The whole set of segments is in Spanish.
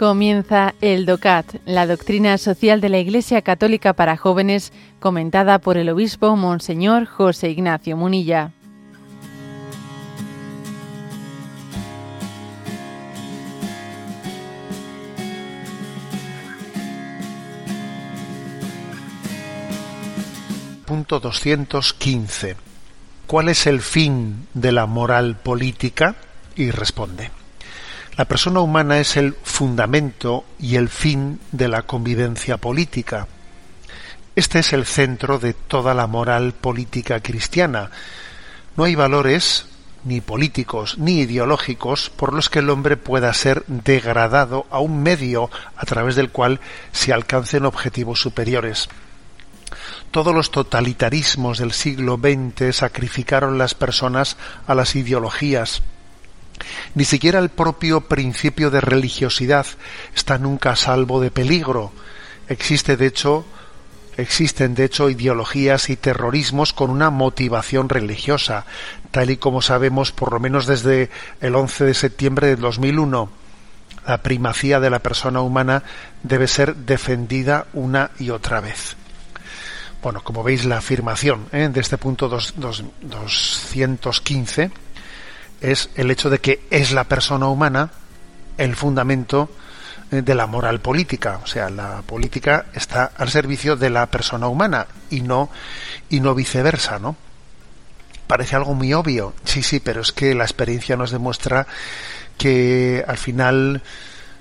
Comienza el DOCAT, la doctrina social de la Iglesia Católica para jóvenes, comentada por el obispo Monseñor José Ignacio Munilla. Punto 215. ¿Cuál es el fin de la moral política? Y responde. La persona humana es el fundamento y el fin de la convivencia política. Este es el centro de toda la moral política cristiana. No hay valores ni políticos ni ideológicos por los que el hombre pueda ser degradado a un medio a través del cual se alcancen objetivos superiores. Todos los totalitarismos del siglo XX sacrificaron las personas a las ideologías, ni siquiera el propio principio de religiosidad está nunca a salvo de peligro. Existe de hecho existen de hecho ideologías y terrorismos con una motivación religiosa, tal y como sabemos por lo menos desde el 11 de septiembre de 2001. La primacía de la persona humana debe ser defendida una y otra vez. Bueno, como veis la afirmación ¿eh? de este punto 215 es el hecho de que es la persona humana el fundamento eh, de la moral política, o sea, la política está al servicio de la persona humana y no y no viceversa, ¿no? Parece algo muy obvio, sí, sí, pero es que la experiencia nos demuestra que al final,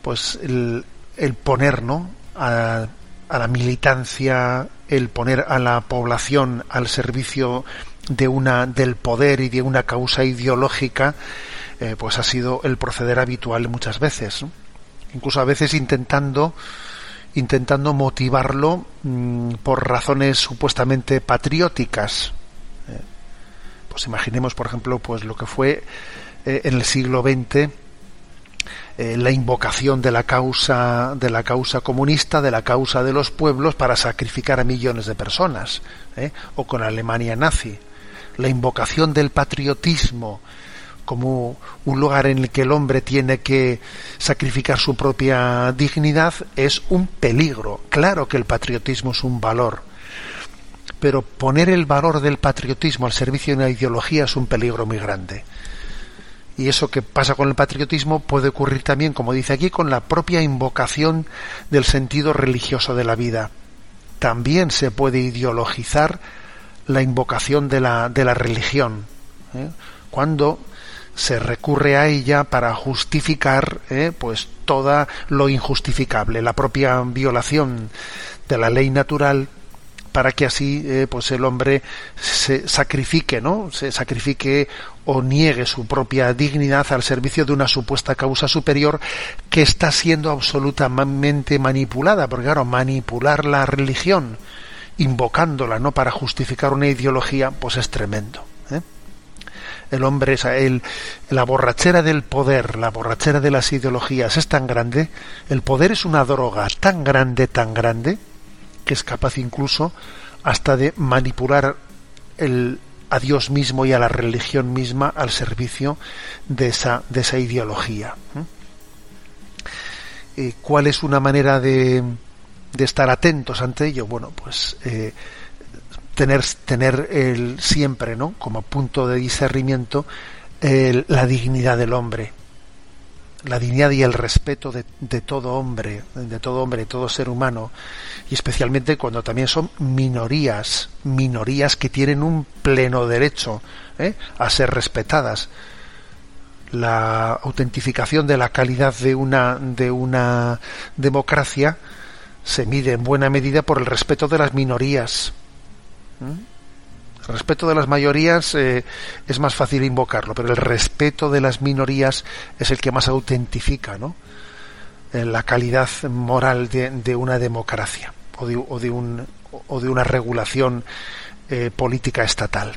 pues el, poner, ¿no? A, a la militancia, el poner a la población al servicio de una del poder y de una causa ideológica eh, pues ha sido el proceder habitual muchas veces incluso a veces intentando intentando motivarlo mm, por razones supuestamente patrióticas. Eh, pues imaginemos por ejemplo pues lo que fue eh, en el siglo XX la invocación de la causa de la causa comunista de la causa de los pueblos para sacrificar a millones de personas o con Alemania nazi la invocación del patriotismo como un lugar en el que el hombre tiene que sacrificar su propia dignidad es un peligro. Claro que el patriotismo es un valor, pero poner el valor del patriotismo al servicio de una ideología es un peligro muy grande. Y eso que pasa con el patriotismo puede ocurrir también, como dice aquí, con la propia invocación del sentido religioso de la vida. También se puede ideologizar la invocación de la, de la religión, ¿eh? cuando se recurre a ella para justificar ¿eh? pues toda lo injustificable, la propia violación de la ley natural para que así eh, pues el hombre se sacrifique, ¿no? Se sacrifique o niegue su propia dignidad al servicio de una supuesta causa superior que está siendo absolutamente manipulada, porque claro, manipular la religión invocándola no para justificar una ideología pues es tremendo ¿eh? el hombre el, la borrachera del poder la borrachera de las ideologías es tan grande el poder es una droga tan grande tan grande que es capaz incluso hasta de manipular el, a Dios mismo y a la religión misma al servicio de esa, de esa ideología. ¿eh? ¿Cuál es una manera de, de estar atentos ante ello, bueno, pues eh, tener, tener el, siempre, ¿no? Como punto de discernimiento la dignidad del hombre, la dignidad y el respeto de, de, todo hombre, de todo hombre, de todo ser humano, y especialmente cuando también son minorías, minorías que tienen un pleno derecho ¿eh? a ser respetadas. La autentificación de la calidad de una, de una democracia se mide en buena medida por el respeto de las minorías. ¿Mm? El respeto de las mayorías eh, es más fácil invocarlo, pero el respeto de las minorías es el que más autentifica ¿no? Eh, la calidad moral de, una democracia o de, o de, un, o de una regulación eh, política estatal.